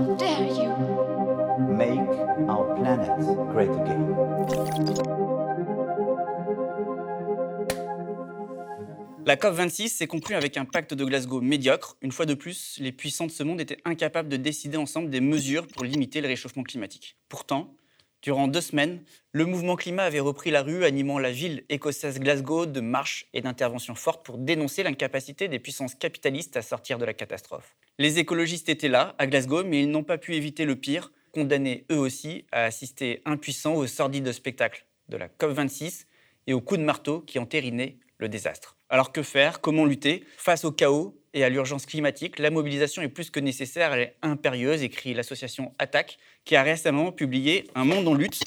How dare you? Make our planet great again. La COP26 s'est conclue avec un pacte de Glasgow médiocre. Une fois de plus, les puissants de ce monde étaient incapables de décider ensemble des mesures pour limiter le réchauffement climatique. Pourtant, durant deux semaines, le mouvement climat avait repris la rue, animant la ville écossaise Glasgow de marches et d'interventions fortes pour dénoncer l'incapacité des puissances capitalistes à sortir de la catastrophe. Les écologistes étaient là, à Glasgow, mais ils n'ont pas pu éviter le pire, condamnés eux aussi à assister impuissants au sordide spectacle de la COP26 et au coup de marteau qui entérinait le désastre. Alors que faire? Comment lutter? Face au chaos et à l'urgence climatique, la mobilisation est plus que nécessaire, elle est impérieuse, écrit l'association Attaque, qui a récemment publié Un monde en lutte,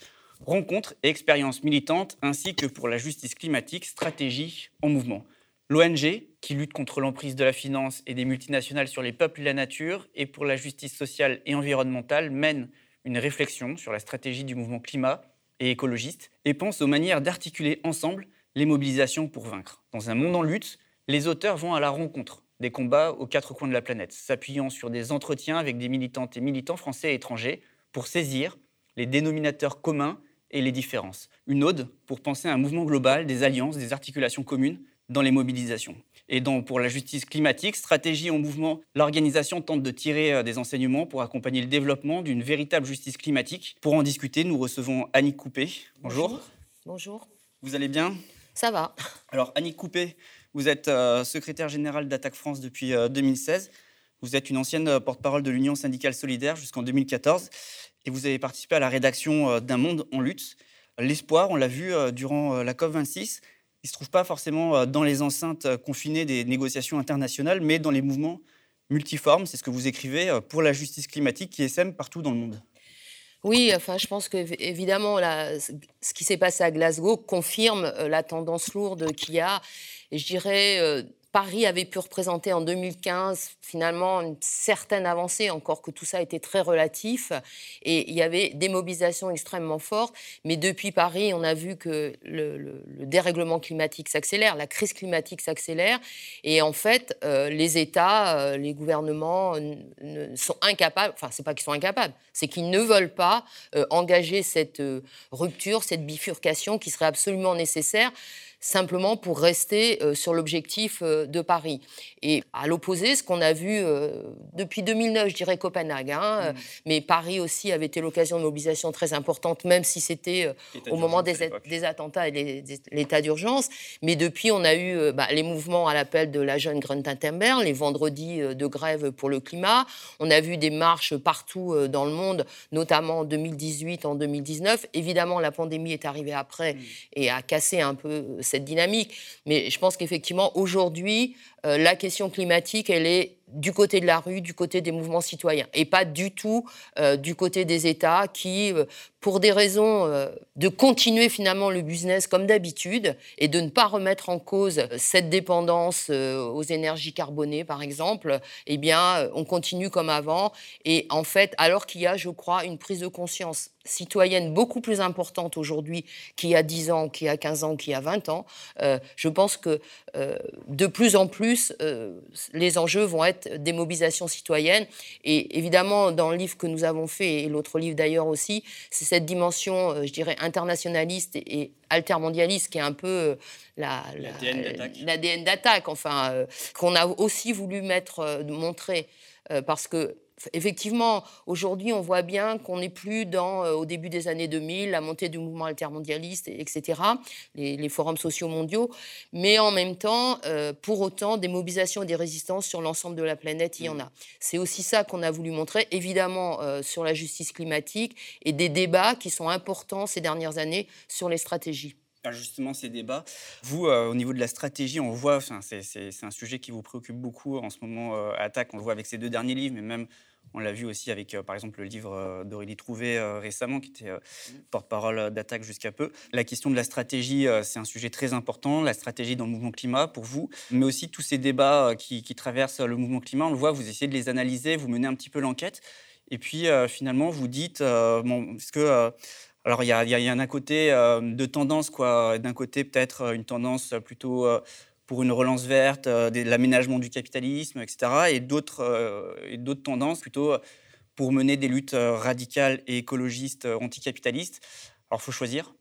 rencontres et expériences militantes, ainsi que pour la justice climatique, stratégie en mouvement. L'ONG, qui lutte contre l'emprise de la finance et des multinationales sur les peuples et la nature, et pour la justice sociale et environnementale, mène une réflexion sur la stratégie du mouvement climat et écologiste, et pense aux manières d'articuler ensemble les mobilisations pour vaincre. Dans un monde en lutte, les auteurs vont à la rencontre des combats aux quatre coins de la planète, s'appuyant sur des entretiens avec des militantes et militants français et étrangers pour saisir les dénominateurs communs et les différences. Une ode pour penser à un mouvement global, des alliances, des articulations communes dans les mobilisations. Et donc, pour la justice climatique, stratégie en mouvement, l'organisation tente de tirer euh, des enseignements pour accompagner le développement d'une véritable justice climatique. Pour en discuter, nous recevons Annick Coupé. Bonjour. Bonjour. Vous allez bien? Ça va. Alors, Annick Coupé, vous êtes euh, secrétaire générale d'Attaque France depuis euh, 2016. Vous êtes une ancienne euh, porte-parole de l'Union syndicale solidaire jusqu'en 2014. Et vous avez participé à la rédaction euh, d'Un monde en lutte. L'espoir, on l'a vu euh, durant euh, la COP26, il ne se trouve pas forcément euh, dans les enceintes euh, confinées des négociations internationales, mais dans les mouvements multiformes. C'est ce que vous écrivez euh, pour la justice climatique qui sème partout dans le monde. Oui, enfin, je pense que évi- évidemment, ce qui s'est passé à Glasgow confirme euh, la tendance lourde qu'il y a. Je dirais, euh, Paris avait pu représenter en 2015 finalement une certaine avancée, encore que tout ça était très relatif. Et il y avait des mobilisations extrêmement fortes. Mais depuis Paris, on a vu que le, le- le dérèglement climatique s'accélère, la crise climatique s'accélère. Et en fait, euh, les États, euh, les gouvernements sont incapables, enfin, c'est pas qu'ils sont incapables, c'est qu'ils ne veulent pas euh, engager cette rupture, cette bifurcation qui serait absolument nécessaire simplement pour rester euh, sur l'objectif euh, de Paris. Et à l'opposé, ce qu'on a vu euh, depuis 2009, je dirais Copenhague, hein, euh, mais Paris aussi avait été l'occasion de mobilisation très importante, même si c'était au moment des, attentats et des- l'état d'urgence. Mais depuis, on a eu bah, les mouvements à l'appel de la jeune Greta Thunberg, les vendredis de grève pour le climat. On a vu des marches partout dans le monde, notamment en 2018, en 2019. Évidemment, la pandémie est arrivée après et a cassé un peu cette dynamique. Mais je pense qu'effectivement, aujourd'hui, euh, la question climatique, elle est du côté de la rue, du côté des mouvements citoyens, et pas du tout euh, du côté des États qui, euh, pour des raisons euh, de continuer finalement le business comme d'habitude et de ne pas remettre en cause cette dépendance aux énergies carbonées, par exemple, eh bien, on continue comme avant. Et en fait, alors qu'il y a, je crois, une prise de conscience citoyenne beaucoup plus importante aujourd'hui qu'il y a 10 ans, qu'il y a 15 ans, qu'il y a 20 ans, je pense que de plus en plus, les enjeux vont être des mobilisations citoyennes. Et évidemment, dans le livre que nous avons fait, et l'autre livre d'ailleurs aussi, c'est cette dimension, euh, je dirais, internationaliste et, altermondialiste qui est un peu euh, la, la- L'ADN d'Attaque. enfin, euh, qu'on a aussi voulu mettre, euh, montrer, euh, parce que Effectivement, aujourd'hui, on voit bien qu'on n'est plus dans, euh, au début des années 2000, la montée du mouvement altermondialiste, et- etc., les, forums sociaux mondiaux, mais en même temps, euh, pour autant, des mobilisations et des résistances sur l'ensemble de la planète, il y en a. C'est aussi ça qu'on a voulu montrer, évidemment, euh, sur la justice climatique et des débats qui sont importants ces dernières années sur les stratégies. Ah, justement ces débats. Vous, au niveau de la stratégie, on voit, c'est un sujet qui vous préoccupe beaucoup en ce moment, euh, Attaque, on le voit avec ces deux derniers livres, mais même on l'a vu aussi avec, euh, par exemple, le livre euh, d'Aurélie Trouvé euh, récemment, qui était euh, porte-parole d'Attaque jusqu'à peu. La question de la stratégie, c'est un sujet très important, la stratégie dans le mouvement climat pour vous, mais aussi tous ces débats qui, qui traversent le mouvement climat, on le voit, vous essayez de les analyser, vous menez un petit peu l'enquête, et puis euh, finalement, vous dites, euh, bon, est-ce que... euh, alors, il y a, il y a- il y a un côté de tendance, quoi. D'un côté, peut-être une tendance plutôt pour une relance verte, euh, l'aménagement du capitalisme, etc. Et d'autres euh, et d'autres tendances plutôt pour mener des luttes radicales et écologistes anticapitalistes. Alors, il faut choisir.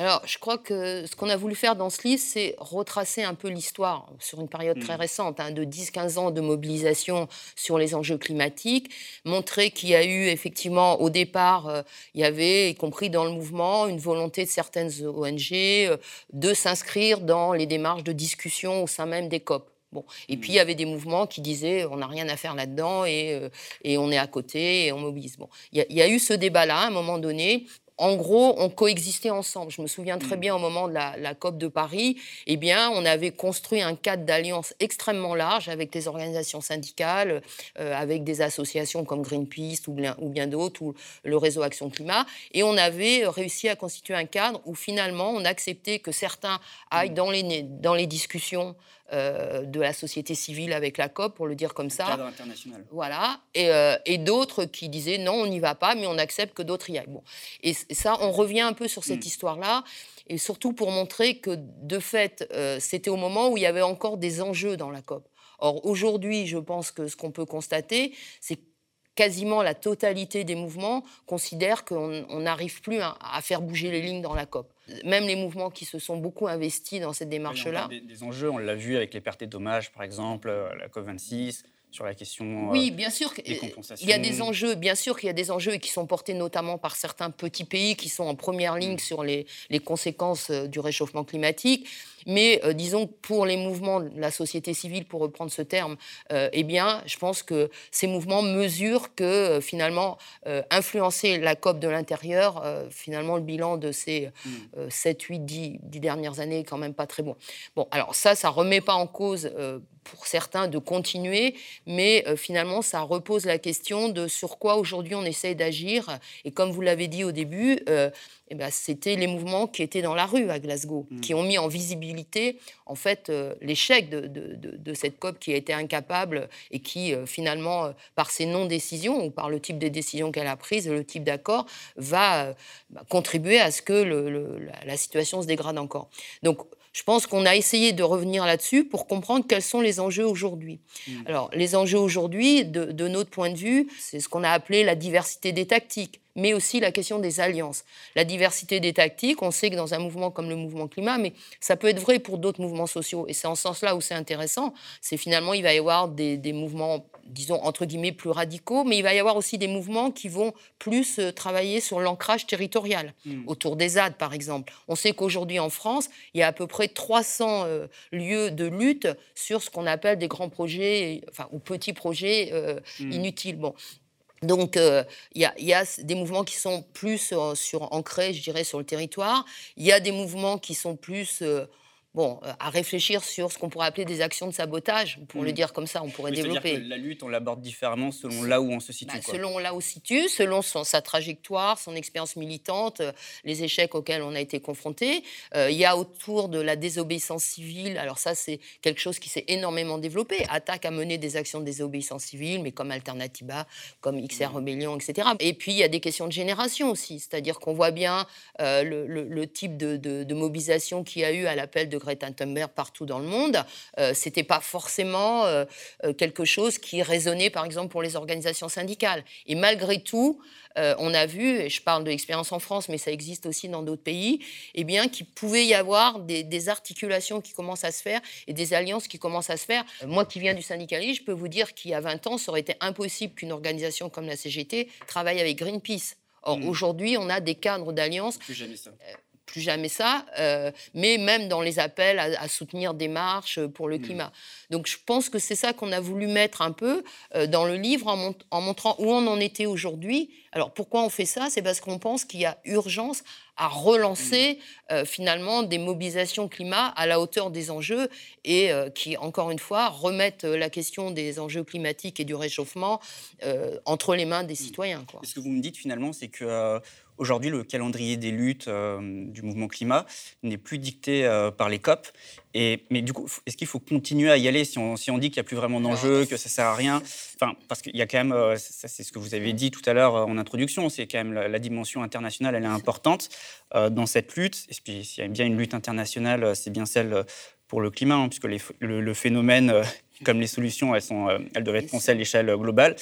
Alors, je crois que ce qu'on a voulu faire dans ce livre, c'est retracer un peu l'histoire sur une période très mmh. récente, hein, de 10-15 ans de mobilisation sur les enjeux climatiques, montrer qu'il y a eu effectivement, au départ, euh, il y avait, y compris dans le mouvement, une volonté de certaines ONG euh, de s'inscrire dans les démarches de discussion au sein même des COP. Bon. Et puis, il y mmh. avait des mouvements qui disaient on n'a rien à faire là-dedans et, euh, et, on est à côté et on mobilise. Bon. Il y, y, a eu ce débat-là à un moment donné en gros, on coexistait ensemble. Je me souviens très mm. bien au moment de la, COP de Paris, eh bien, on avait construit un cadre d'alliance extrêmement large avec des organisations syndicales, euh, avec des associations comme Greenpeace ou bien, ou bien d'autres, ou le réseau Action Climat, et on avait réussi à constituer un cadre où finalement on acceptait que certains aillent mm. dans les, dans les discussions euh, de la société civile avec la COP, pour le dire comme ça. Cadre international. Voilà. Et, euh, et d'autres qui disaient non, on n'y va pas, mais on accepte que d'autres y aillent. Bon. Et ça, on revient un peu sur cette hmm. histoire-là, et surtout pour montrer que, de fait, euh, c'était au moment où il y avait encore des enjeux dans la COP. Or, aujourd'hui, je pense que ce qu'on peut constater, c'est quasiment la totalité des mouvements considèrent qu'on n'arrive plus à, faire bouger les lignes dans la COP. Même les mouvements qui se sont beaucoup investis dans cette démarche-là. Des, des, enjeux, on l'a vu avec les pertes et dommages, par exemple, euh, la COP26 sur la question oui, bien sûr, des compensations. Il y a des enjeux, bien sûr qu'il y a des enjeux qui sont portés notamment par certains petits pays qui sont en première ligne mm. sur les, les, conséquences euh, du réchauffement climatique. Mais euh, disons pour les mouvements de la société civile, pour reprendre ce terme, euh, eh bien, je pense que ces mouvements mesurent que euh, finalement, influencer la COP de l'intérieur, finalement, le bilan de ces 7, 8, 10, dernières années est quand même pas très bon. Bon, alors ça, ça remet pas en cause pour certains de continuer, mais finalement, ça repose la question de sur quoi aujourd'hui on essaye d'agir. Et comme vous l'avez dit au début, eh ben, c'était les mouvements qui étaient dans la rue à Glasgow, mm. qui ont mis en visibilité en fait euh, l'échec de, de, cette COP qui a été incapable et qui euh, finalement, euh, par ses non-décisions ou par le type de décisions qu'elle a prises, le type d'accord, va bah, contribuer à ce que le, la, situation se dégrade encore. Donc je pense qu'on a essayé de revenir là-dessus pour comprendre quels sont les enjeux aujourd'hui. Mm. Alors, les enjeux aujourd'hui, de, notre point de vue, c'est ce qu'on a appelé la diversité des tactiques mais aussi la question des alliances. La diversité des tactiques, on sait que dans un mouvement comme le mouvement climat, mais ça peut être vrai pour d'autres mouvements sociaux. Et c'est en ce sens-là où c'est intéressant, c'est finalement, il va y avoir des, mouvements, disons, entre guillemets, plus radicaux, mais il va y avoir aussi des mouvements qui vont plus euh, travailler sur l'ancrage territorial, hmm. autour des ZAD, par exemple. On sait qu'aujourd'hui, en France, il y a à peu près 300 euh, lieux de lutte sur ce qu'on appelle des grands projets, enfin, ou petits projets euh, hmm. inutiles. Bon, donc, euh, il y, a des mouvements qui sont plus euh, sur, ancrés, je dirais, sur le territoire. Il y a des mouvements qui sont plus euh, bon, euh, à réfléchir sur ce qu'on pourrait appeler des actions de sabotage, pour le mm. dire comme ça, on pourrait développer. la lutte, on l'aborde différemment selon là où on se situe. Bah, selon là où on se situe, selon sa trajectoire, son expérience militante, euh, les échecs auxquels on a été confronté. Euh, il y a autour de la désobéissance civile, alors ça c'est quelque chose qui s'est énormément développé. Attaque à mener des actions de désobéissance civile, mais comme Alternativa, comme XR mm. Rebellion, etc. Et puis il y a des questions de génération aussi, c'est-à-dire qu'on voit bien le, type de, de mobilisation qu'il y a eu à l'appel de Greta Thunberg partout dans le monde. Euh, C'était pas forcément euh, euh, quelque chose qui résonnait, par exemple, pour les organisations syndicales. Et malgré tout, euh, on a vu, et je parle de l'expérience en France, mais ça existe aussi dans d'autres pays, eh bien, qu'il pouvait y avoir des, articulations qui commencent à se faire et des alliances qui commencent à se faire. Moi qui viens du syndicalisme, je peux vous dire qu'il y a 20 ans, ça aurait été impossible qu'une organisation comme la CGT travaille avec Greenpeace. Or, mmh. aujourd'hui, on a des cadres d'alliance. Plus jamais ça plus jamais ça, euh, mais même dans les appels à, soutenir des marches pour le mmh. climat. Donc je pense que c'est ça qu'on a voulu mettre un peu euh, dans le livre en, montrant où on en était aujourd'hui. Alors pourquoi on fait ça? C'est parce qu'on pense qu'il y a urgence à relancer mmh. euh, finalement des mobilisations climat à la hauteur des enjeux et qui, encore une fois, remettent la question des enjeux climatiques et du réchauffement entre les mains des mmh. citoyens. Ce que vous me dites finalement, c'est que Aujourd'hui, le calendrier des luttes euh, du mouvement climat n'est plus dicté euh, par les COP. Et, mais du coup, est-ce qu'il faut continuer à y aller si on, si on dit qu'il n'y a plus vraiment d'enjeu, que ça ne sert à rien? Enfin, Parce qu'il y a quand même, euh, ça c'est ce que vous avez dit tout à l'heure en introduction, c'est quand même la, dimension internationale, elle est importante dans cette lutte. Et puis s'il y a bien une lutte internationale, c'est bien celle pour le climat, hein, puisque le, phénomène, comme les solutions, elles, sont, elles doivent être pensées à l'échelle globale.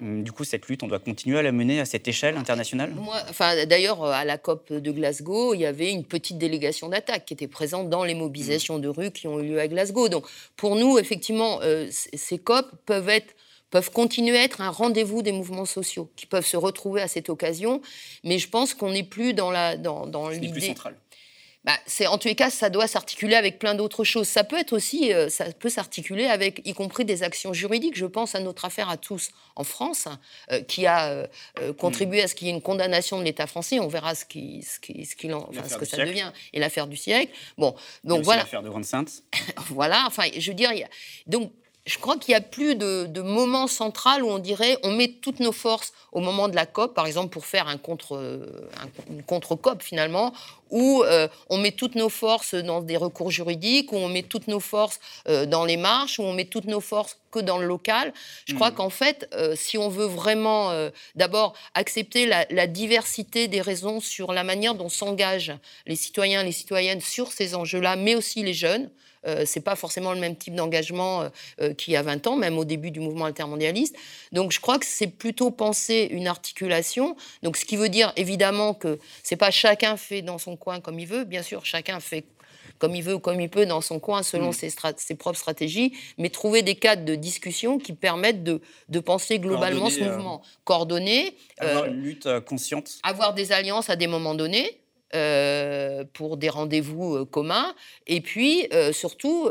Hum, Du coup, cette lutte, on doit continuer à la mener à cette échelle internationale? Moi, enfin, D'ailleurs, à la COP de Glasgow, il y avait une petite délégation d'attaque qui était présente dans les mobilisations de rue qui ont eu lieu à Glasgow. Donc, pour nous, effectivement, euh, ces COP peuvent être peuvent continuer à être un rendez-vous des mouvements sociaux qui peuvent se retrouver à cette occasion, mais je pense qu'on n'est plus dans la dans, l'idée. Bah, c'est en tous les cas, ça doit s'articuler avec plein d'autres choses. Ça peut être aussi, euh, ça peut s'articuler avec, y compris des actions juridiques. Je pense à notre affaire à tous en France, euh, qui a euh, contribué à ce qu'il y ait une condamnation de l'État français. On verra ce qui, ce qui, ce qu'il en- enfin, L'affaire ce que ça siècle. devient et l'affaire du siècle. Bon, donc voilà. L'affaire de Grande-Sainte. Voilà, enfin, je veux dire, donc je crois qu'il n'y a plus de, de moment central où on dirait on met toutes nos forces au moment de la COP, par exemple pour faire un contre, euh, un- une contre-COP finalement, où euh, on met toutes nos forces dans des recours juridiques, où on met toutes nos forces euh, dans les marches, où on met toutes nos forces que dans le local. Je crois Mhm. qu'en fait, euh, si on veut vraiment d'abord accepter la, la diversité des raisons sur la manière dont s'engagent les citoyens, les citoyennes sur ces enjeux-là, mais aussi les jeunes, euh, c'est pas forcément le même type d'engagement euh, euh, qu'il y a 20 ans, même au début du mouvement altermondialiste. Donc je crois que c'est plutôt penser une articulation. Donc ce qui veut dire évidemment que c'est pas chacun fait dans son coin comme il veut. Bien sûr, chacun fait comme il veut ou comme il peut dans son coin selon Mm. ses, propres stratégies, mais trouver des cadres de discussion qui permettent de, de penser globalement ce euh, mouvement. Coordonner, Avoir une lutte consciente. avoir des alliances à des moments donnés euh, pour des rendez-vous euh, communs, et puis euh, surtout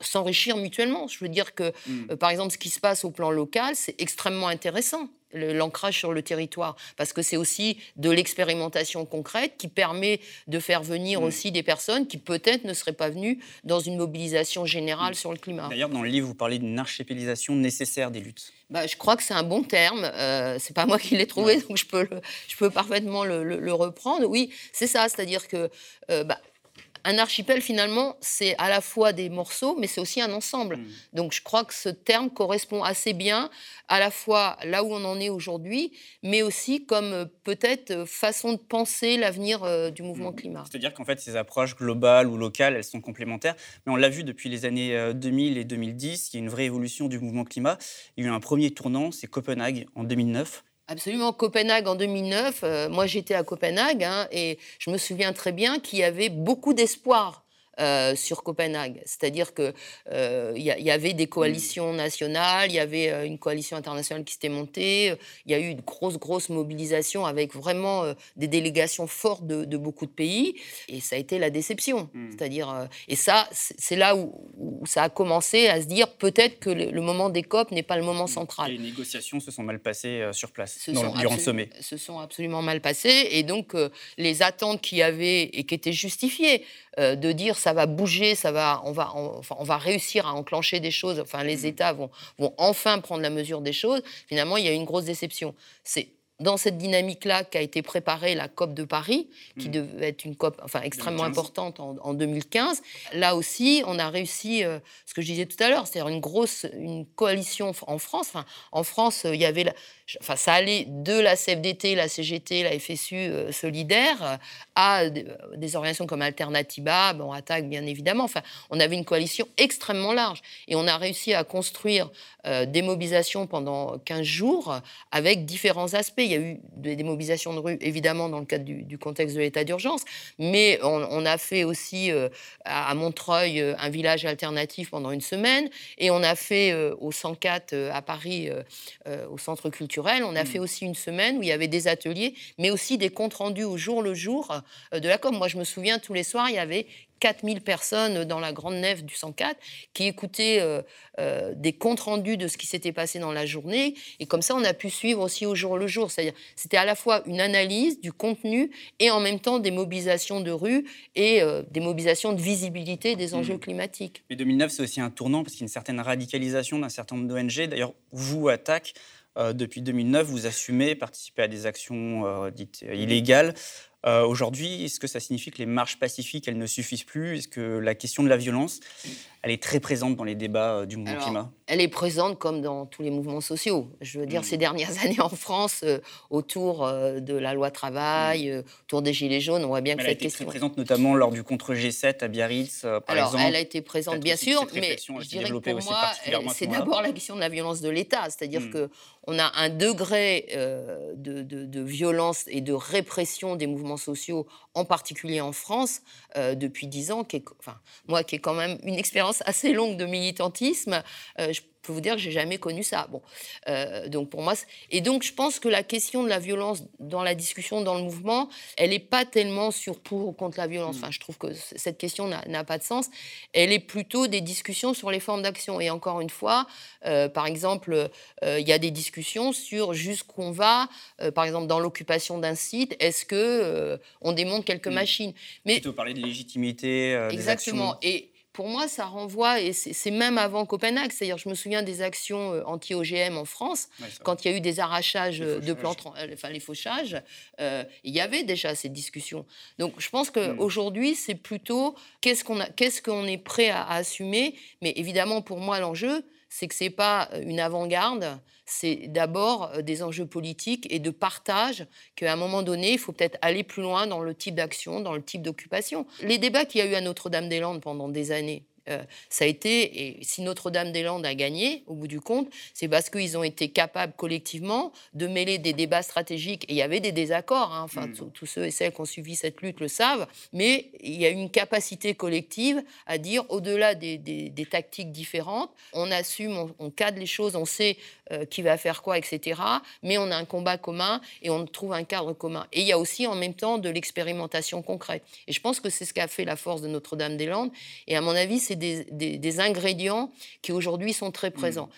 s'enrichir mutuellement. Je veux dire que, Mm. euh, par exemple, ce qui se passe au plan local, c'est extrêmement intéressant l'ancrage sur le territoire, parce que c'est aussi de l'expérimentation concrète qui permet de faire venir Mm. aussi des personnes qui peut-être ne seraient pas venues dans une mobilisation générale Mm. sur le climat. D'ailleurs, dans le livre, vous parlez d'une archipélisation nécessaire des luttes. Bah, je crois que c'est un bon terme. Euh, c'est pas moi qui l'ai trouvé, donc je peux, le- je peux parfaitement le, le- le reprendre. Oui, c'est ça. C'est-à-dire que euh, bah, un archipel, finalement, c'est à la fois des morceaux, mais c'est aussi un ensemble. Mm. Donc je crois que ce terme correspond assez bien à la fois là où on en est aujourd'hui, mais aussi comme euh, peut-être euh, façon de penser l'avenir euh, du mouvement Mm. climat. C'est-à-dire qu'en fait, ces approches globales ou locales, elles sont complémentaires. Mais on l'a vu depuis les années euh, 2000 et 2010, il y a une vraie évolution du mouvement climat. Il y a eu un premier tournant, c'est Copenhague en 2009. Absolument. Copenhague en 2009, euh, moi j'étais à Copenhague hein, et je me souviens très bien qu'il y avait beaucoup d'espoir. Euh, sur Copenhague, c'est-à-dire que euh, il y, avait des coalitions nationales, il y avait euh, une coalition internationale qui s'était montée, il y a eu une grosse grosse mobilisation avec vraiment des délégations fortes de, de beaucoup de pays, et ça a été la déception. Mm. C'est-à-dire, et ça, c'est là où, où ça a commencé à se dire peut-être que le, le moment des COP n'est pas le moment central Et les négociations se sont mal passées sur place se dans- sont durant le sommet. se sont absolument mal passées. Et donc, euh, les attentes qu'il y avait et qui étaient justifiées, euh, de dire ça va bouger, ça va, on, va, on, enfin, on va réussir à enclencher des choses, enfin, les Mhm. États vont, vont enfin prendre la mesure des choses, finalement, il y a une grosse déception. C'est dans cette dynamique-là qu'a été préparée la COP de Paris, qui Mhm. devait être une COP enfin, extrêmement 2015. importante en, en 2015. Là aussi, on a réussi, euh, ce que je disais tout à l'heure, c'est-à-dire une grosse une coalition en France. Enfin, en France, euh, il y avait, la- enfin, ça allait de la CFDT, la CGT, la FSU euh, solidaire, euh, à des, organisations comme Alternativa, bon, Attaque bien évidemment. Enfin, on avait une coalition extrêmement large et on a réussi à construire des mobilisations pendant 15 jours avec différents aspects. Il y a eu des, mobilisations de rue, évidemment, dans le cadre du, du contexte de l'état d'urgence, mais on, on a fait aussi euh, à, à Montreuil euh, un village alternatif pendant une semaine et on a fait euh, au 104 euh, à Paris, au centre culturel, on a Mm. fait aussi une semaine où il y avait des ateliers, mais aussi des comptes rendus au jour le jour de la com. Moi, je me souviens, tous les soirs, il y avait 4000 personnes dans la grande nef du 104 qui écoutaient euh, euh, des comptes rendus de ce qui s'était passé dans la journée. Et comme ça, on a pu suivre aussi au jour le jour. C'est-à-dire, c'était à la fois une analyse du contenu et en même temps des mobilisations de rue et euh, des mobilisations de visibilité des enjeux Mhm. climatiques. Mais 2009, c'est aussi un tournant parce qu'il y a une certaine radicalisation d'un certain nombre d'ONG. D'ailleurs, vous, Attaque, euh, depuis 2009, vous assumez participer à des actions euh, dites illégales Euh, aujourd'hui, est-ce que ça signifie que les marches pacifiques, elles ne suffisent plus? Est-ce que la question de la violence, elle est très présente dans les débats du mouvement Alors, climat Elle est présente comme dans tous les mouvements sociaux. Je veux dire, Mm. ces dernières années en France, euh, autour euh, de la loi travail, euh, autour des Gilets jaunes, on voit bien Mm. Elle que a cette été question. très présente notamment lors du contre G7 à Biarritz, par Alors, exemple. elle a été présente, bien sûr, mais elle je dirais que pour moi, ce c'est d'abord la question de la violence de l'État. C'est-à-dire Mm. que on a un degré de, de- de violence et de répression des mouvements sociaux, en particulier en France, depuis dix ans, qui est, enfin, moi qui ai quand même une expérience assez longue de militantisme, euh, je peux vous dire que j'ai jamais connu ça. Bon, euh, donc pour moi, et donc je pense que la question de la violence dans la discussion, dans le mouvement, elle n'est pas tellement sur pour ou contre la violence. Mm. Enfin, je trouve que cette question n'a pas de sens. Elle est plutôt des discussions sur les formes d'action. Et encore une fois, euh, par exemple, euh, il y a des discussions sur jusqu'où on va, par exemple dans l'occupation d'un site, est-ce que on démonte quelques Mm. machines Mais Plutôt parler de légitimité euh, des Exactement. actions. Et pour moi, ça renvoie, et c'est même avant Copenhague, c'est-à-dire je me souviens des actions euh, anti-OGM en France, Ouais, quand il y a eu des arrachages euh, de plantes, euh, enfin les fauchages, euh, il y avait déjà ces discussions. Donc je pense qu'aujourd'hui, c'est plutôt qu'est-ce qu'on qu'on est prêt à, à assumer? Mais évidemment, pour moi, l'enjeu, c'est que c'est pas euh, une avant-garde, c'est d'abord euh, des enjeux politiques et de partage, qu'à un moment donné, il faut peut-être aller plus loin dans le type d'action, dans le type d'occupation. Les débats qu'il y a eu à Notre-Dame-des-Landes pendant des années, euh, ça a été, et si Notre-Dame-des-Landes a gagné, au bout du compte, c'est parce qu'ils ont été capables collectivement de mêler des débats stratégiques. Et il y avait des désaccords, hein, enfin, Mm. tous- tous ceux et celles qui ont suivi cette lutte le savent, mais il y a une capacité collective à dire, au-delà des, des- des tactiques différentes, on assume, on, on cadre les choses, on sait euh, qui va faire quoi, etc. Mais on a un combat commun et on trouve un cadre commun. Et il y a aussi en même temps de l'expérimentation concrète. Et je pense que c'est ce qu'a fait la force de Notre-Dame-des-Landes. Et à mon avis, c'est des, ingrédients qui aujourd'hui sont très présents. Pour-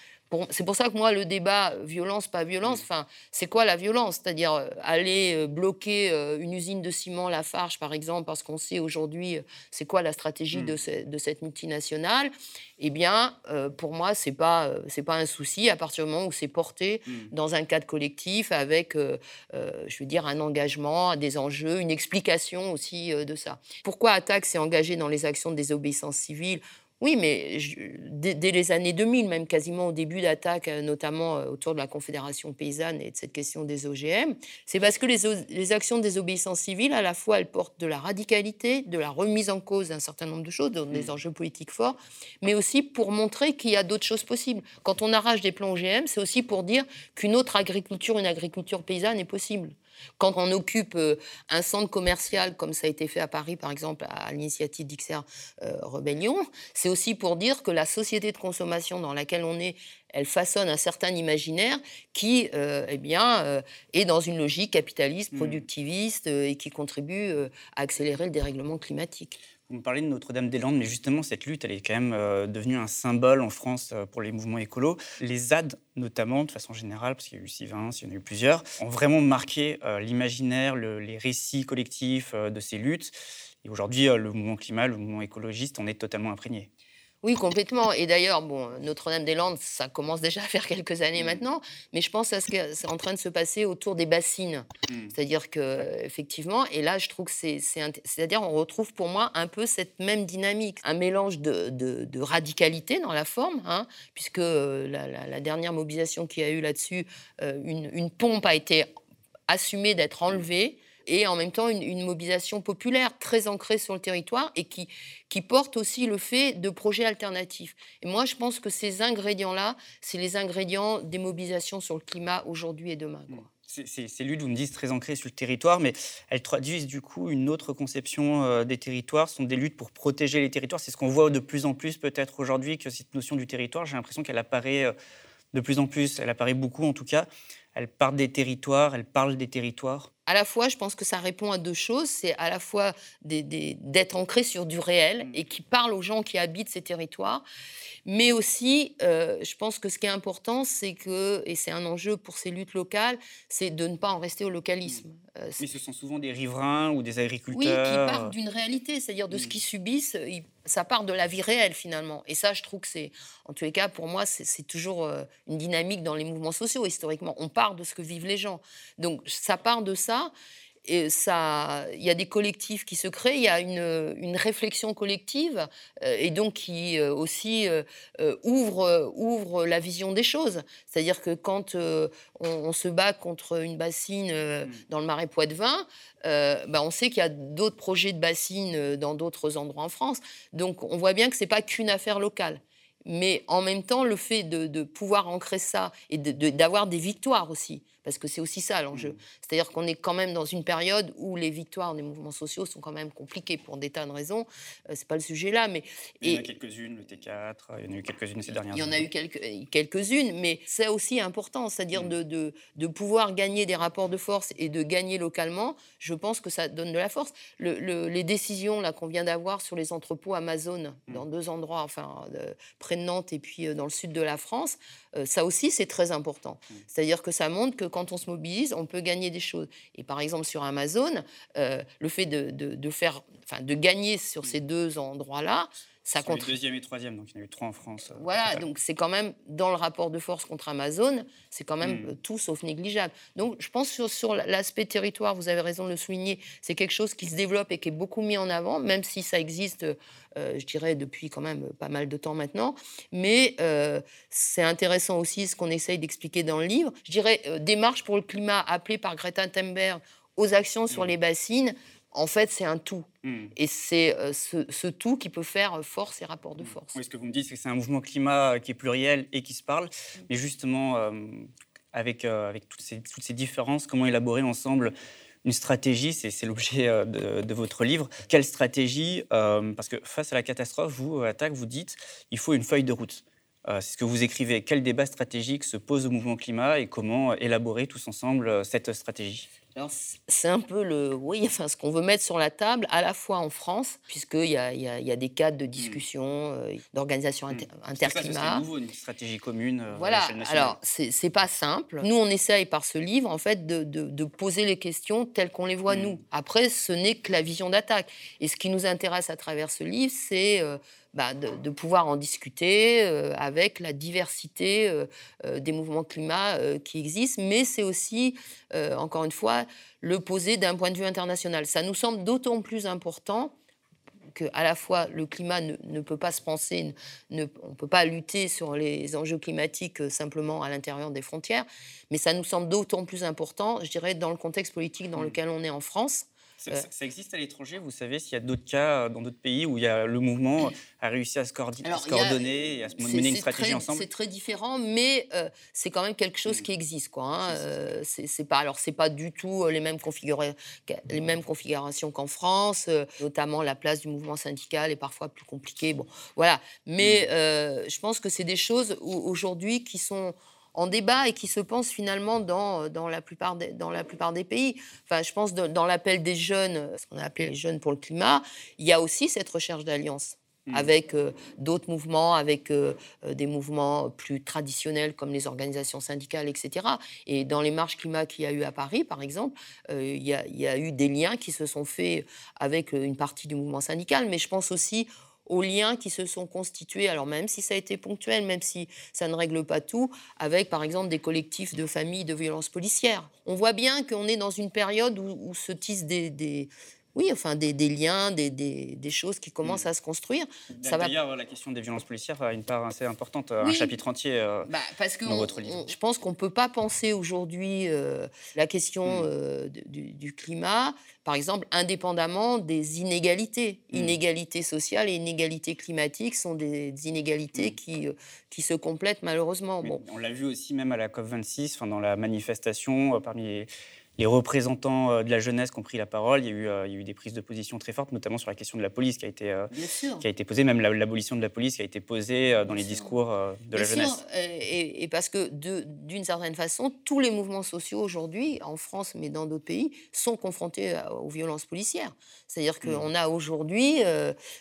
C'est pour ça que moi, le débat euh, violence, pas violence, enfin, c'est quoi la violence? C'est-à-dire euh, aller euh, bloquer une usine de ciment, Lafarge, par exemple, parce qu'on sait aujourd'hui c'est quoi la stratégie de, ce- de cette multinationale. Eh bien, euh, pour moi, c'est pas c'est pas un souci à partir du moment où c'est porté Mm. dans un cadre collectif avec, euh, euh, je veux dire, un engagement, des enjeux, une explication aussi de ça. Pourquoi Attaque s'est engagé dans les actions de désobéissance civile oui, mais je- dès, dès les années 2000, même quasiment au début d'attaque, euh, notamment euh, autour de la Confédération paysanne et de cette question des OGM, c'est parce que les, actions de désobéissance civile, à la fois, elles portent de la radicalité, de la remise en cause d'un certain nombre de choses, donc des Mm. enjeux politiques forts, mais aussi pour montrer qu'il y a d'autres choses possibles. Quand on arrache des plans OGM, c'est aussi pour dire qu'une autre agriculture, une agriculture paysanne est possible. Quand on occupe euh, un centre commercial, comme ça a été fait à Paris, par exemple, à l'initiative d'XR euh, Rebellion, c'est aussi pour dire que la société de consommation dans laquelle on est, elle façonne un certain imaginaire qui, euh, eh bien, euh, est dans une logique capitaliste, Mm. productiviste euh, et qui contribue à accélérer le dérèglement climatique. Vous me parlez de Notre-Dame-des-Landes, mais justement, cette lutte, elle est quand même euh, devenue un symbole en France euh, pour les mouvements écolos. Les ZAD, notamment, de façon générale, parce qu'il y a eu Sylvain, il y en a eu plusieurs, ont vraiment marqué euh, l'imaginaire, le- les récits collectifs de ces luttes. Et aujourd'hui, le mouvement climat, le mouvement écologiste, en est totalement imprégné. Oui, complètement. Et d'ailleurs, bon, Notre-Dame-des-Landes, ça commence déjà à faire quelques années Mm. maintenant, mais je pense à ce qui est en train de se passer autour des bassines. Mm. C'est-à-dire que effectivement, et là, je trouve que c'est, c'est-à-dire, on retrouve pour moi un peu cette même dynamique, un mélange de, de- de radicalité dans la forme, hein, puisque euh, la, la- la dernière mobilisation qu'il y a eu là-dessus, euh, une, une pompe a été assumée d'être enlevée. Et en même temps, une, mobilisation populaire très ancrée sur le territoire et qui, porte aussi le fait de projets alternatifs. Et moi, je pense que ces ingrédients-là, c'est les ingrédients des mobilisations sur le climat aujourd'hui et demain. quoi. Ces- Ces luttes, vous me dites, très ancrées sur le territoire, mais elles traduisent du coup une autre conception euh, des territoires. Ce sont des luttes pour protéger les territoires. C'est ce qu'on voit de plus en plus peut-être aujourd'hui, que cette notion du territoire, j'ai l'impression qu'elle apparaît euh, de plus en plus, elle apparaît beaucoup en tout cas. Elle part des territoires, elle parle des territoires. À la fois, je pense que ça répond à deux choses. C'est à la fois d'être ancré sur du réel Mm. et qui parle aux gens qui habitent ces territoires. Mais aussi, euh, je pense que ce qui est important, c'est que, et c'est un enjeu pour ces luttes locales, c'est de ne pas en rester au localisme. Euh, c'est- Mais ce sont souvent des riverains ou des Oui, qui agriculteurs. partent d'une réalité, c'est-à-dire de ce Mm. qu'ils subissent, ils- ça part de la vie réelle finalement. Et ça, je trouve que c'est, en tous les cas, pour moi, c'est c'est toujours euh, une dynamique dans les mouvements sociaux historiquement. On part de ce que vivent les gens. Donc ça part de ça. Et ça, il y a des collectifs qui se créent, il y a une, une réflexion collective euh, et donc qui euh, aussi euh, ouvre, ouvre la vision des choses. C'est-à-dire que quand on, se bat contre une bassine mmh. dans le marais Poitevin, bah on sait qu'il y a d'autres projets de bassines dans d'autres endroits en France. Donc on voit bien que c'est pas qu'une affaire locale. Mais en même temps, le fait de, de pouvoir ancrer ça et d'avoir des victoires aussi, parce que c'est aussi ça l'enjeu. Mmh. C'est-à-dire qu'on est quand même dans une période où les victoires des mouvements sociaux sont quand même compliquées pour des tas de raisons. Euh, c'est pas le sujet là, mais il y en a quelques-unes, le T4, il y en a eu quelques-unes ces dernières. Il y en a eu quelques, quelques-unes, mais c'est aussi important, c'est-à-dire mmh. de, de, de, pouvoir gagner des rapports de force et de gagner localement. Je pense que ça donne de la force. Le, les décisions là qu'on vient d'avoir sur les entrepôts Amazon mmh. dans deux endroits, enfin près de Nantes et puis euh, dans le sud de la France, euh, ça aussi c'est très important. C'est-à-dire que ça montre que quand on se mobilise, on peut gagner des choses. Et par exemple, sur Amazon, euh, le fait de, faire, de gagner sur ces deux endroits-là, ça compte. deuxième et troisième, donc il y en a eu trois en France. Euh, voilà, donc c'est quand même, dans le rapport de force contre Amazon, c'est quand même hmm. tout sauf négligeable. Donc je pense sur, sur l'aspect territoire, vous avez raison de le souligner, c'est quelque chose qui se développe et qui est beaucoup mis en avant, même si ça existe euh, je dirais, depuis quand même pas mal de temps maintenant. Mais euh, c'est intéressant aussi ce qu'on essaye d'expliquer dans le livre. Je dirais, euh, démarche pour le climat appelée par Greta Thunberg aux actions sur mmh. les bassines. En fait, c'est un tout. Mmh. Et c'est ce, tout qui peut faire force et rapport de mmh. force. Oui, ce que vous me dites, c'est que c'est un mouvement climat qui est pluriel et qui se parle. Mais justement, avec, avec toutes, ces, toutes ces différences, comment élaborer ensemble une stratégie, c'est l'objet euh, de, votre livre. Quelle stratégie euh, Parce que face à la catastrophe, vous, attaque, vous dites, il faut une feuille de route. Euh, c'est ce que vous écrivez. Quel débat stratégique se pose au mouvement climat et comment élaborer tous ensemble cette stratégie? C'est un peu le, oui, enfin, ce qu'on veut mettre sur la table, à la fois en France, puisqu'il y y, a, des cadres de discussion, mmh. d'organisation inter, mmh. interclimat. C'est nouveau, une stratégie commune. voilà, alors c'est pas simple. Nous, on essaye par ce livre, en fait, de, de, poser les questions telles qu'on les voit mmh. nous. Après, ce n'est que la vision d'attaque. Et ce qui nous intéresse à travers ce livre, c'est bah, de, pouvoir en discuter euh, avec la diversité euh, euh, des mouvements climat qui existent, mais c'est aussi, encore une fois, le poser d'un point de vue international. Ça nous semble d'autant plus important que à la fois le climat ne, peut pas se penser, ne, on ne peut pas lutter sur les enjeux climatiques simplement à l'intérieur des frontières, mais ça nous semble d'autant plus important, je dirais, dans le contexte politique dans mmh. lequel on est en France, ça, existe à l'étranger Vous savez s'il y a d'autres cas euh, dans d'autres pays où il y a le mouvement a réussi à se, coordonner et à se mener une stratégie ensemble C'est très différent, mais euh, c'est quand même quelque chose mm. qui existe. Quoi, hein. c'est pas, alors, c'est pas du tout les mêmes, les mêmes configurations qu'en France, notamment la place du mouvement syndical est parfois plus compliquée. Bon, voilà. Mais mm. je pense que c'est des choses aujourd'hui qui sont en débat et qui se pense finalement dans, euh, dans, la, plupart des, dans la plupart des pays. Enfin, je pense dans l'appel des jeunes, ce qu'on a appelé les jeunes pour le climat, il y a aussi cette recherche d'alliance mmh. avec euh, d'autres mouvements, avec euh, des mouvements plus traditionnels comme les organisations syndicales, etc. Et dans les marches climat qu'il y a eu à Paris, par exemple, il y, a, il, y a, eu des liens qui se sont faits avec une partie du mouvement syndical, mais je pense aussi aux liens qui se sont constitués, alors même si ça a été ponctuel, même si ça ne règle pas tout, avec par exemple des collectifs de familles de violences policières. On voit bien qu'on est dans une période où, se tissent des, oui, enfin des, liens, des, des, choses qui commencent mm. à se construire. D'ailleurs, va... la question des vielances policières a une part assez importante, un chapitre entier euh, bah, parce que dans votre livre. je pense qu'on ne peut pas penser aujourd'hui euh, la question mm. euh, du, climat, par exemple, indépendamment des inégalités. Mm. Inégalités sociales et inégalités climatiques sont des inégalités qui, qui se complètent malheureusement. Bon. On l'a vu aussi même à la COP26, dans la manifestation parmi les les représentants euh, de la jeunesse qui ont pris la parole. Il y, a eu, euh, il y a eu des prises de position très fortes, notamment sur la question de la police qui a été, euh, qui a été posée, même l'abolition de la police qui a été posée dans les discours de la jeunesse. Et, parce que d'une certaine façon, tous les mouvements sociaux aujourd'hui, en France mais dans d'autres pays, sont confrontés aux violences policières. C'est-à-dire mmh. qu'on a aujourd'hui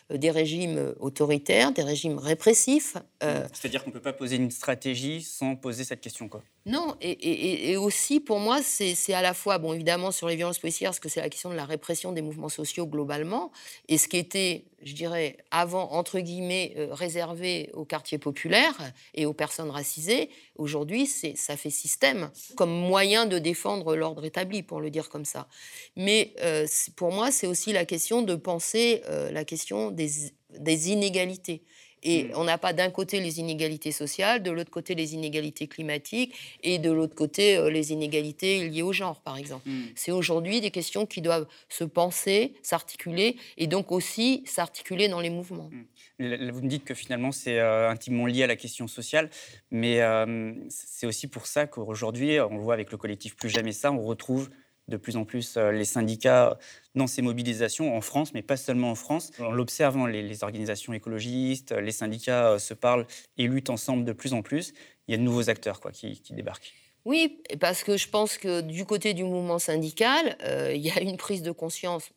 des régimes autoritaires, des régimes répressifs. Mmh. C'est-à-dire qu'on ne peut pas poser une stratégie sans poser cette question. Quoi. Non, et, et aussi pour moi, c'est à la fois bon, évidemment, sur les violences policières, parce que c'est la question de la répression des mouvements sociaux globalement, et ce qui était, je dirais, avant, entre guillemets, euh, réservé aux quartiers populaires et aux personnes racisées, aujourd'hui, ça fait système comme moyen de défendre l'ordre établi, pour le dire comme ça. Mais euh, pour moi, c'est aussi la question de penser euh, la question des inégalités. Et mm. on n'a pas d'un côté les inégalités sociales, de l'autre côté les inégalités climatiques et de l'autre côté euh, les inégalités liées au genre, par exemple. Mm. C'est aujourd'hui des questions qui doivent se penser, s'articuler et donc aussi s'articuler dans les mouvements. Mm. Vous me dites que finalement c'est euh, intimement lié à la question sociale, mais euh, c'est aussi pour ça qu'aujourd'hui, on le voit avec le collectif Plus Jamais Ça, on retrouve de plus en plus euh, les syndicats dans ces mobilisations en France, mais pas seulement en France. En l'observant, les, organisations écologistes, les syndicats euh, se parlent et luttent ensemble de plus en plus. Il y a de nouveaux acteurs qui, débarquent. Oui, parce que je pense que du côté du mouvement syndical, euh, il y a une prise de conscience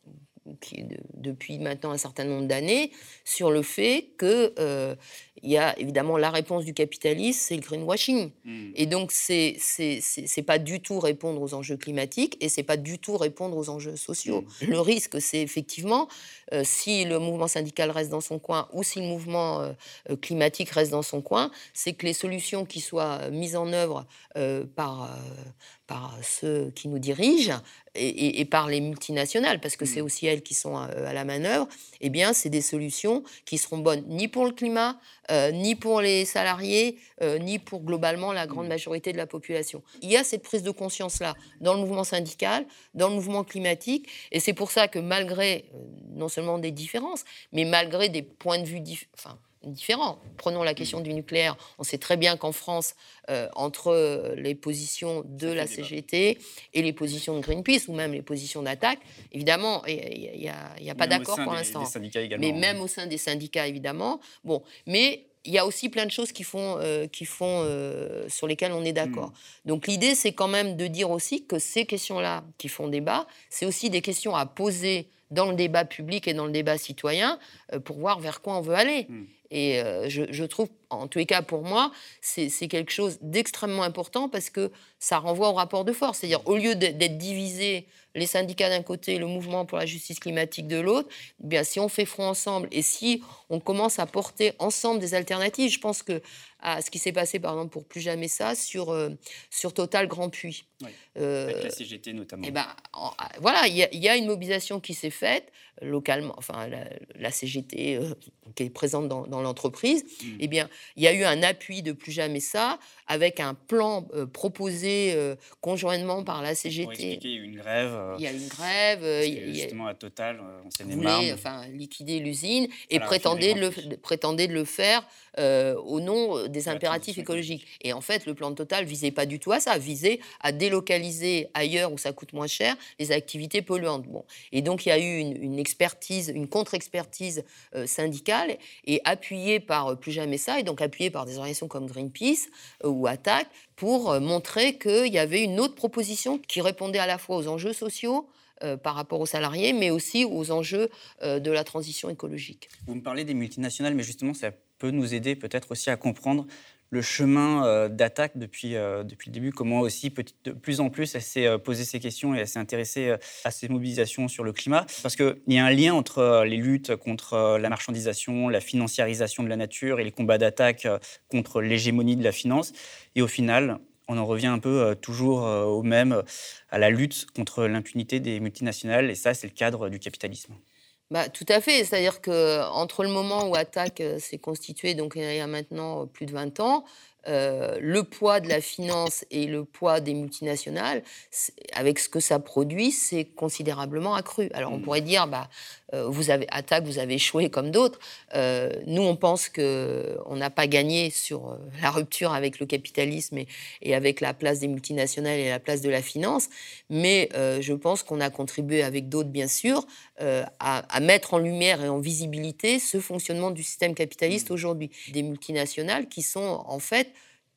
qui, depuis maintenant un certain nombre d'années sur le fait que il y a évidemment la réponse du capitalisme, c'est le greenwashing. Hmm. Et donc, c'est n'est pas du tout répondre aux enjeux climatiques et c'est pas du tout répondre aux enjeux sociaux. Hmm. Le risque, c'est effectivement, euh, si le mouvement syndical reste dans son coin ou si le mouvement euh, euh, climatique reste dans son coin, c'est que les solutions qui soient mises en œuvre par, par ceux qui nous dirigent et, par les multinationales, parce que c'est hmm. aussi elles qui sont à, la manœuvre, eh bien, c'est des solutions qui seront bonnes ni pour le climat, euh, ni pour les salariés, euh, ni pour globalement la grande mm. majorité de la population. Il y a cette prise de conscience-là dans le mouvement syndical, dans le mouvement climatique, et c'est pour ça que malgré non seulement des différences, mais malgré des points de vue différents, Prenons la question du nucléaire. On sait très bien qu'en France, entre les positions de la CGT et les positions de Greenpeace, ou même les positions d'attaque, évidemment, il n'y a, pas d'accord pour l'instant. Mais même au sein des syndicats, évidemment. Bon, mais il y a aussi plein de choses qui font, euh, qui font euh, sur lesquelles on est d'accord. Hmm. Donc l'idée, c'est quand même de dire aussi que ces questions-là qui font débat, c'est aussi des questions à poser dans le débat public et dans le débat citoyen euh, pour voir vers quoi on veut aller. Hmm. Et je, trouve, en tous les cas pour moi, c'est quelque chose d'extrêmement important parce que ça renvoie au rapport de force. C'est-à-dire, au lieu d'être divisé les syndicats d'un côté, le mouvement pour la justice climatique de l'autre, eh bien si on fait front ensemble et si on commence à porter ensemble des alternatives, je pense que à ce qui s'est passé par exemple pour plus jamais ça sur euh, sur Total Grand Puits. Euh, Avec la CGT notamment. Et eh ben ah, voilà, il y, a une mobilisation qui s'est faite localement, enfin la, CGT euh, qui est présente dans, l'entreprise. Mm. Eh bien, il y a eu un appui de plus jamais ça avec un plan proposé conjointement par la CGT. Pour expliquer une grève il y a une grève. Euh, justement, à Total, on s'est voulait, enfin, liquider l'usine et prétendait de, le, prétendait de le faire au nom des impératifs écologiques. Et en fait, le plan de Total visait pas du tout à ça, visait à délocaliser ailleurs où ça coûte moins cher les activités polluantes. Bon. Et donc, il y a eu une, expertise, une contre-expertise syndicale et appuyée par Plus Jamais Ça, et donc appuyée par des organisations comme Greenpeace ou Attac, pour euh, montrer qu'il y avait une autre proposition qui répondait à la fois aux enjeux sociaux, euh, par rapport aux salariés, mais aussi aux enjeux euh, de la transition écologique. Vous me parlez des multinationales, mais justement, ça peut nous aider peut-être aussi à comprendre le chemin euh, d'attaque depuis, euh, depuis le début, comment aussi de plus en plus elle s'est euh, posé ces questions et elle s'est intéressée à ces mobilisations sur le climat. Parce qu'il y a un lien entre les luttes contre la marchandisation, la financiarisation de la nature et les combats d'attaque contre l'hégémonie de la finance. Et au final, on en revient un peu toujours au même, à la lutte contre l'impunité des multinationales. Et ça, c'est le cadre du capitalisme. Bah, tout à fait. C'est-à-dire qu'entre le moment où Attac euh, s'est constitué, donc il y a maintenant plus de 20 ans, euh, le poids de la finance et le poids des multinationales, avec ce que ça produit, c'est considérablement accru. Alors on mmh. pourrait dire, bah, euh, vous avez attaque, vous avez échoué comme d'autres. Euh, nous, on pense que on n'a pas gagné sur la rupture avec le capitalisme et, avec la place des multinationales et la place de la finance, mais je pense qu'on a contribué avec d'autres, bien sûr, à, à, mettre en lumière et en visibilité ce fonctionnement du système capitaliste mmh. aujourd'hui. Des multinationales qui sont en fait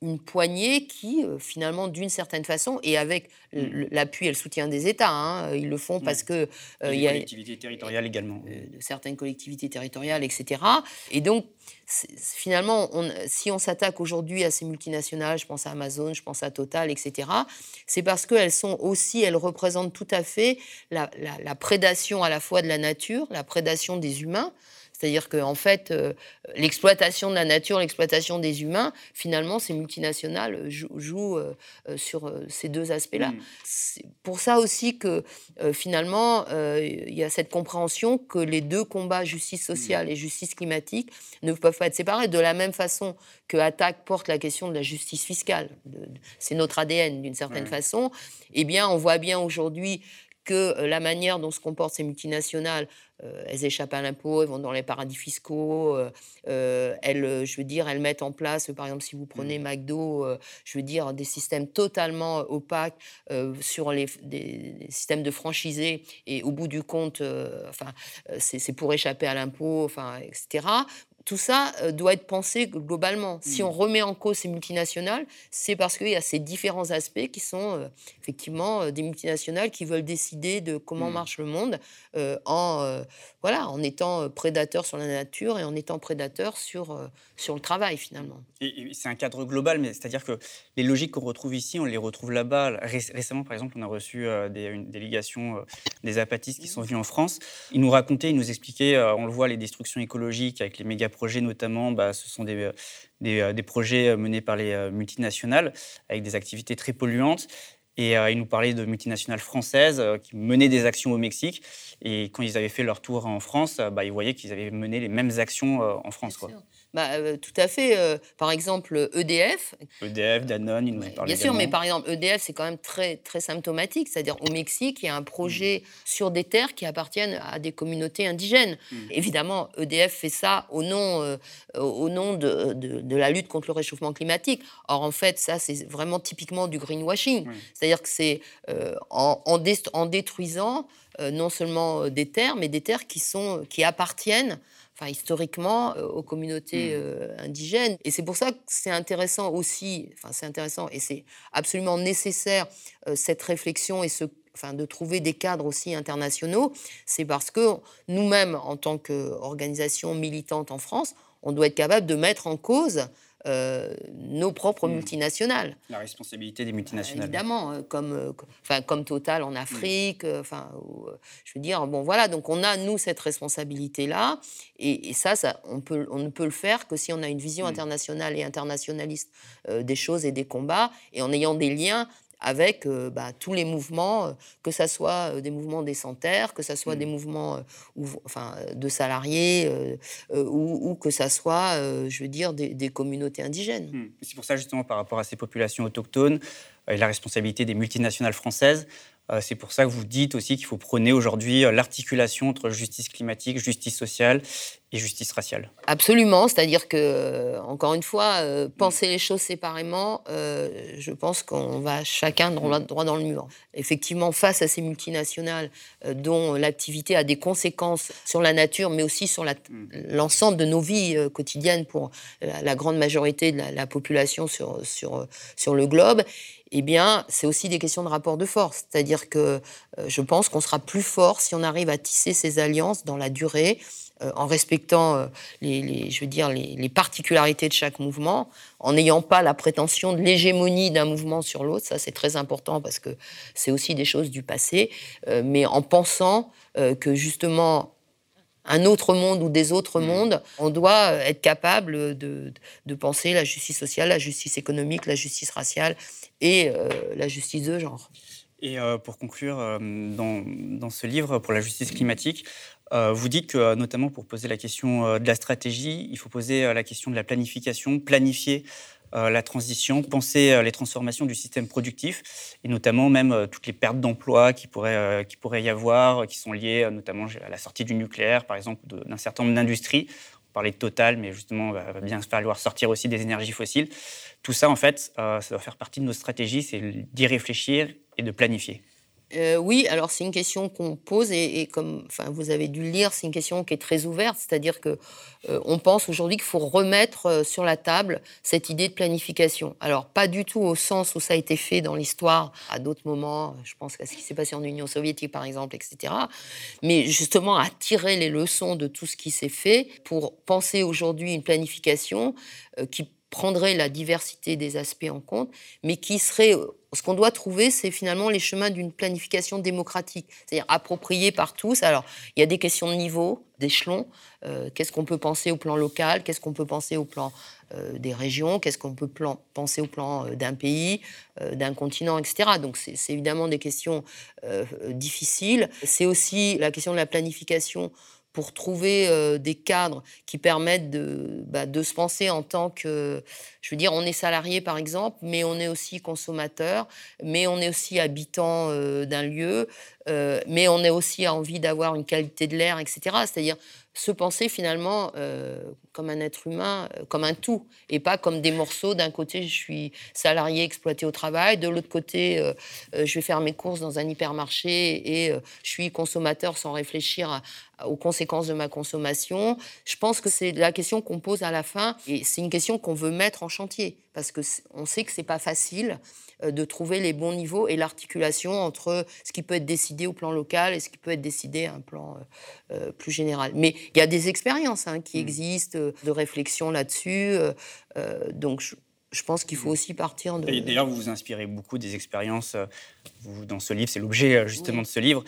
une poignée qui, euh, finalement, d'une certaine façon, et avec mm. l'appui et le soutien des États, hein, ils le font parce que... il y a collectivités territoriales également. de certaines collectivités territoriales, etc. Et donc, finalement, si on s'attaque aujourd'hui à ces multinationales, je pense à Amazon, je pense à Total, etc., c'est parce qu'elles sont aussi, elles représentent tout à fait la, prédation à la fois de la nature, la prédation des humains, c'est-à-dire qu'en en fait, euh, l'exploitation de la nature, l'exploitation des humains, finalement, ces multinationales jouent, euh, euh, sur ces deux aspects-là. Mm. C'est pour ça aussi que finalement, il y a cette compréhension que les deux combats, justice sociale mm. et justice climatique, ne peuvent pas être séparés. De la même façon que Attaque porte la question de la justice fiscale, c'est notre ADN d'une certaine façon, eh bien, on voit bien aujourd'hui que la manière dont se comportent ces multinationales euh, elles échappent à l'impôt, elles vont dans les paradis fiscaux, euh, euh, elles, je veux dire, elles mettent en place, par exemple, si vous prenez mmh. McDo, je veux dire, des systèmes totalement opaques sur les des, systèmes de franchisés, et au bout du compte, enfin, c'est pour échapper à l'impôt, enfin, etc tout ça doit être pensé globalement. Si mmh. on remet en cause ces multinationales, c'est parce qu'il y a ces différents aspects qui sont effectivement des multinationales qui veulent décider de comment mmh. marche le monde en voilà, en étant euh, prédateur sur la nature et en étant prédateur sur, euh, sur le travail finalement. Et, c'est un cadre global, mais c'est-à-dire que les logiques qu'on retrouve ici, on les retrouve là-bas. Récemment, par exemple, on a reçu euh, une délégation des apatistes qui sont venus en France. Ils nous racontaient, ils nous expliquaient, on le voit, les destructions écologiques avec les méga-projets notamment, bah, ce sont des, des, des projets menés par les multinationales avec des activités très polluantes. Et euh, ils nous parlaient de multinationales françaises euh, qui menaient des actions au Mexique. Et quand ils avaient fait leur tour en France, euh, bah, ils voyaient qu'ils avaient mené les mêmes actions en France. Quoi. Bah, euh, tout à fait. Euh, par exemple, EDF. EDF, Danone, ils nous parlent Bien sûr, mais par exemple, EDF, c'est quand même très, très symptomatique. C'est-à-dire, au Mexique, il y a un projet mm. sur des terres qui appartiennent à des communautés indigènes. Mm. Évidemment, EDF fait ça au nom, euh, au nom de, de, la lutte contre le réchauffement climatique. Or, en fait, ça, c'est vraiment typiquement du greenwashing. C'est-à-dire que c'est en, en, en, détruisant non seulement des terres, mais des terres qui, sont, qui appartiennent enfin, historiquement euh, aux communautés mmh. euh, indigènes. Et c'est pour ça que c'est intéressant aussi, enfin c'est intéressant et c'est absolument nécessaire euh, cette réflexion et ce Enfin, de trouver des cadres aussi internationaux, c'est parce que nous-mêmes, en tant qu'organisation militante en France, on doit être capable de mettre en cause euh, nos propres hmm. multinationales. La responsabilité des multinationales. évidemment, euh, comme, euh, enfin, comme Total en Afrique. Enfin, je veux dire, bon, voilà, donc on a, nous, cette responsabilité-là. Et, ça, ça on, peut, on ne peut le faire que si on a une vision hmm. internationale et internationaliste des choses et des combats, et en ayant des liens avec euh, bah, tous les mouvements, euh, que ce soit euh, des mouvements des que ce soit des mmh. mouvements enfin, de salariés, ou, que ce soit, je veux dire, des, communautés indigènes. Mmh. C'est pour ça, justement, par rapport à ces populations autochtones, et la responsabilité des multinationales françaises, euh, c'est pour ça que vous dites aussi qu'il faut prôner aujourd'hui euh, l'articulation entre justice climatique, justice sociale et justice raciale. Absolument, c'est-à-dire que, euh, encore une fois, penser les choses séparément, je pense qu'on va chacun droit, droit, dans le mur. Effectivement, face à ces multinationales dont l'activité a des conséquences sur la nature, mais aussi sur mm. l'ensemble de nos vies quotidiennes pour la, grande majorité de la, la population sur, sur, sur le globe, eh bien, c'est aussi des questions de rapport de force. C'est-à-dire que euh, je pense qu'on sera plus fort si on arrive à tisser ces alliances dans la durée, euh, en respectant euh, les, je veux dire, les, particularités de chaque mouvement, en n'ayant pas la prétention de l'hégémonie d'un mouvement sur l'autre. Ça, c'est très important parce que c'est aussi des choses du passé, mais en pensant que justement un autre monde ou des autres mmh. mondes, on doit être capable de, penser la justice sociale, la justice économique, la justice raciale et euh, la justice de genre. Et euh, pour conclure, euh, dans, ce livre pour la justice climatique, vous dites que notamment pour poser la question de la stratégie, il faut poser la question de la planification, planifier euh, la transition, penser euh, les transformations du système productif et notamment même euh, toutes les pertes d'emplois qui pourraient, qui pourraient y avoir, qui sont liées notamment à la sortie du nucléaire, par exemple, d'un certain nombre d'industries. On parlait de Total, mais justement, il va bien falloir sortir aussi des énergies fossiles. Tout ça, en fait, ça doit faire partie de nos stratégies, c'est d'y réfléchir et de planifier. Euh, oui, alors c'est une question qu'on pose et, comme vous avez dû le lire, c'est une question qui est très ouverte, c'est-à-dire que euh, on pense aujourd'hui qu'il faut remettre euh, sur la table cette idée de planification. Alors pas du tout au sens où ça a été fait dans l'histoire à d'autres moments, je pense à ce qui s'est passé en Union soviétique par exemple, etc. Mais justement à tirer les leçons de tout ce qui s'est fait pour penser aujourd'hui une planification qui prendrait la diversité des aspects en compte, mais qui serait ce qu'on doit trouver, c'est finalement les chemins d'une planification démocratique, c'est-à-dire appropriée par tous. Alors, il y a des questions de niveau, d'échelon. Euh, qu'est-ce qu'on peut penser au plan local Qu'est-ce qu'on peut penser au plan euh, des régions Qu'est-ce qu'on peut penser au plan euh, d'un pays, d'un continent, etc. Donc, c'est évidemment des questions difficiles. C'est aussi la question de la planification pour trouver euh, des cadres qui permettent de, bah, de, se penser en tant que, je veux dire, on est salarié par exemple, mais on est aussi consommateur, mais on est aussi habitant euh, d'un lieu, euh, mais on a aussi envie d'avoir une qualité de l'air, etc. C'est-à-dire se penser finalement euh, comme un être humain, euh, comme un tout, et pas comme des morceaux. D'un côté, je suis salarié exploité au travail, de l'autre côté, je vais faire mes courses dans un hypermarché et je suis consommateur sans réfléchir aux conséquences de ma consommation. Je pense que c'est la question qu'on pose à la fin, et c'est une question qu'on veut mettre en chantier, parce qu'on sait que c'est pas facile. Euh, de trouver les bons niveaux et l'articulation entre ce qui peut être décidé au plan local et ce qui peut être décidé à un plan euh, euh, plus général. Mais il y a des expériences hein, qui mmh. existent, de réflexion là-dessus. donc, je, pense qu'il faut mmh. aussi partir de. D'ailleurs, vous vous inspirez beaucoup des expériences, vous, dans ce livre, c'est l'objet justement de ce livre,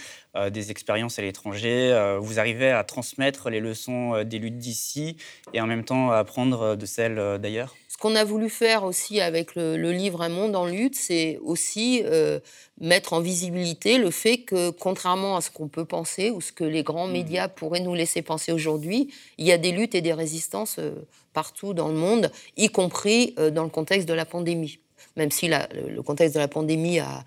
des expériences à l'étranger. vous arrivez à transmettre les leçons des luttes d'ici et en même temps à apprendre de celles d'ailleurs? Ce qu'on a voulu faire aussi avec le, livre Un monde en lutte, c'est aussi euh, mettre en visibilité le fait que, contrairement à ce qu'on peut penser ou ce que les grands mmh. médias pourraient nous laisser penser aujourd'hui, il y a des luttes et des résistances euh, partout dans le monde, y compris euh, dans le contexte de la pandémie même si le contexte de la pandémie a,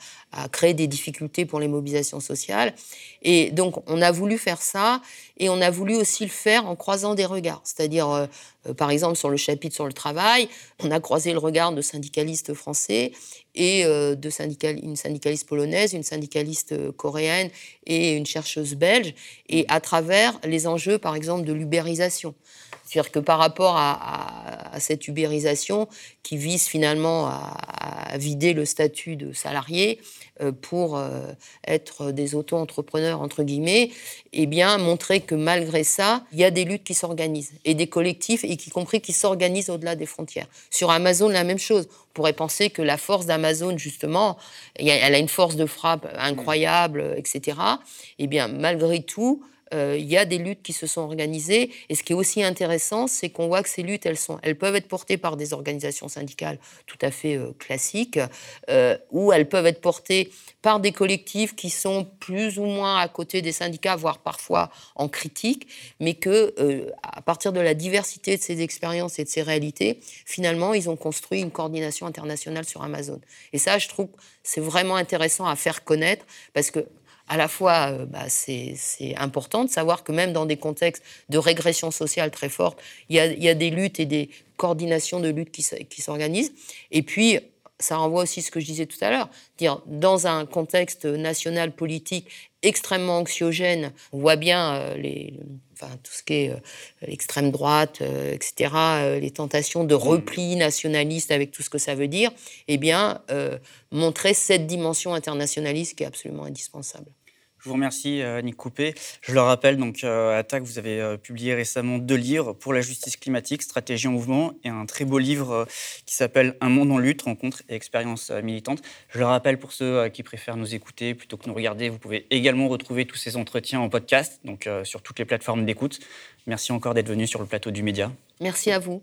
créé des difficultés pour les mobilisations sociales. Et donc, on a voulu faire ça, et on a voulu aussi le faire en croisant des regards. C'est-à-dire, euh, euh, par exemple, sur le chapitre sur le travail, on a croisé le regard de syndicalistes français et euh, de une syndicaliste polonaise, une syndicaliste coréenne et une chercheuse belge, et à travers les enjeux, par exemple, de l'ubérisation. C'est-à-dire que par rapport à, cette ubérisation qui vise finalement à, vider le statut de salarié euh, pour euh, être des auto-entrepreneurs, entre guillemets, eh bien, montrer que malgré ça, il y a des luttes qui s'organisent et des collectifs, y compris qui s'organisent au-delà des frontières. Sur Amazon, la même chose. On pourrait penser que la force d'Amazon, justement, elle a une force de frappe incroyable, etc. Eh bien, malgré tout, il y a des luttes qui se sont organisées. Et ce qui est aussi intéressant, c'est qu'on voit que ces luttes, elles peuvent être portées par des organisations syndicales tout à fait euh, classiques, euh, ou elles peuvent être portées par des collectifs qui sont plus ou moins à côté des syndicats, voire parfois en critique, mais que à partir de la diversité de ces expériences et de ces réalités, finalement, ils ont construit une coordination internationale sur Amazon. Et ça, je trouve, c'est vraiment intéressant à faire connaître parce que à la fois, euh, bah, c'est important de savoir que même dans des contextes de régression sociale très forte, il y a, des luttes et des coordinations de luttes qui, s'organisent. Et puis, ça renvoie aussi à ce que je disais tout à l'heure, dire dans un contexte national politique extrêmement anxiogène, on voit bien euh, les, enfin, tout ce qui est euh, l'extrême droite, etc., les tentations de repli nationaliste avec tout ce que ça veut dire, eh bien, montrer cette dimension internationaliste qui est absolument indispensable. Je vous remercie, euh, Nick Coupé. Je le rappelle, donc, euh, Attaque, vous avez euh, publié récemment deux livres pour la justice climatique, Stratégie en mouvement, et un très beau livre qui s'appelle Un monde en lutte, rencontres et expériences militantes. Je le rappelle pour ceux qui préfèrent nous écouter plutôt que nous regarder, vous pouvez également retrouver tous ces entretiens en podcast, donc sur toutes les plateformes d'écoute. Merci encore d'être venu sur le plateau du Média. Merci à vous.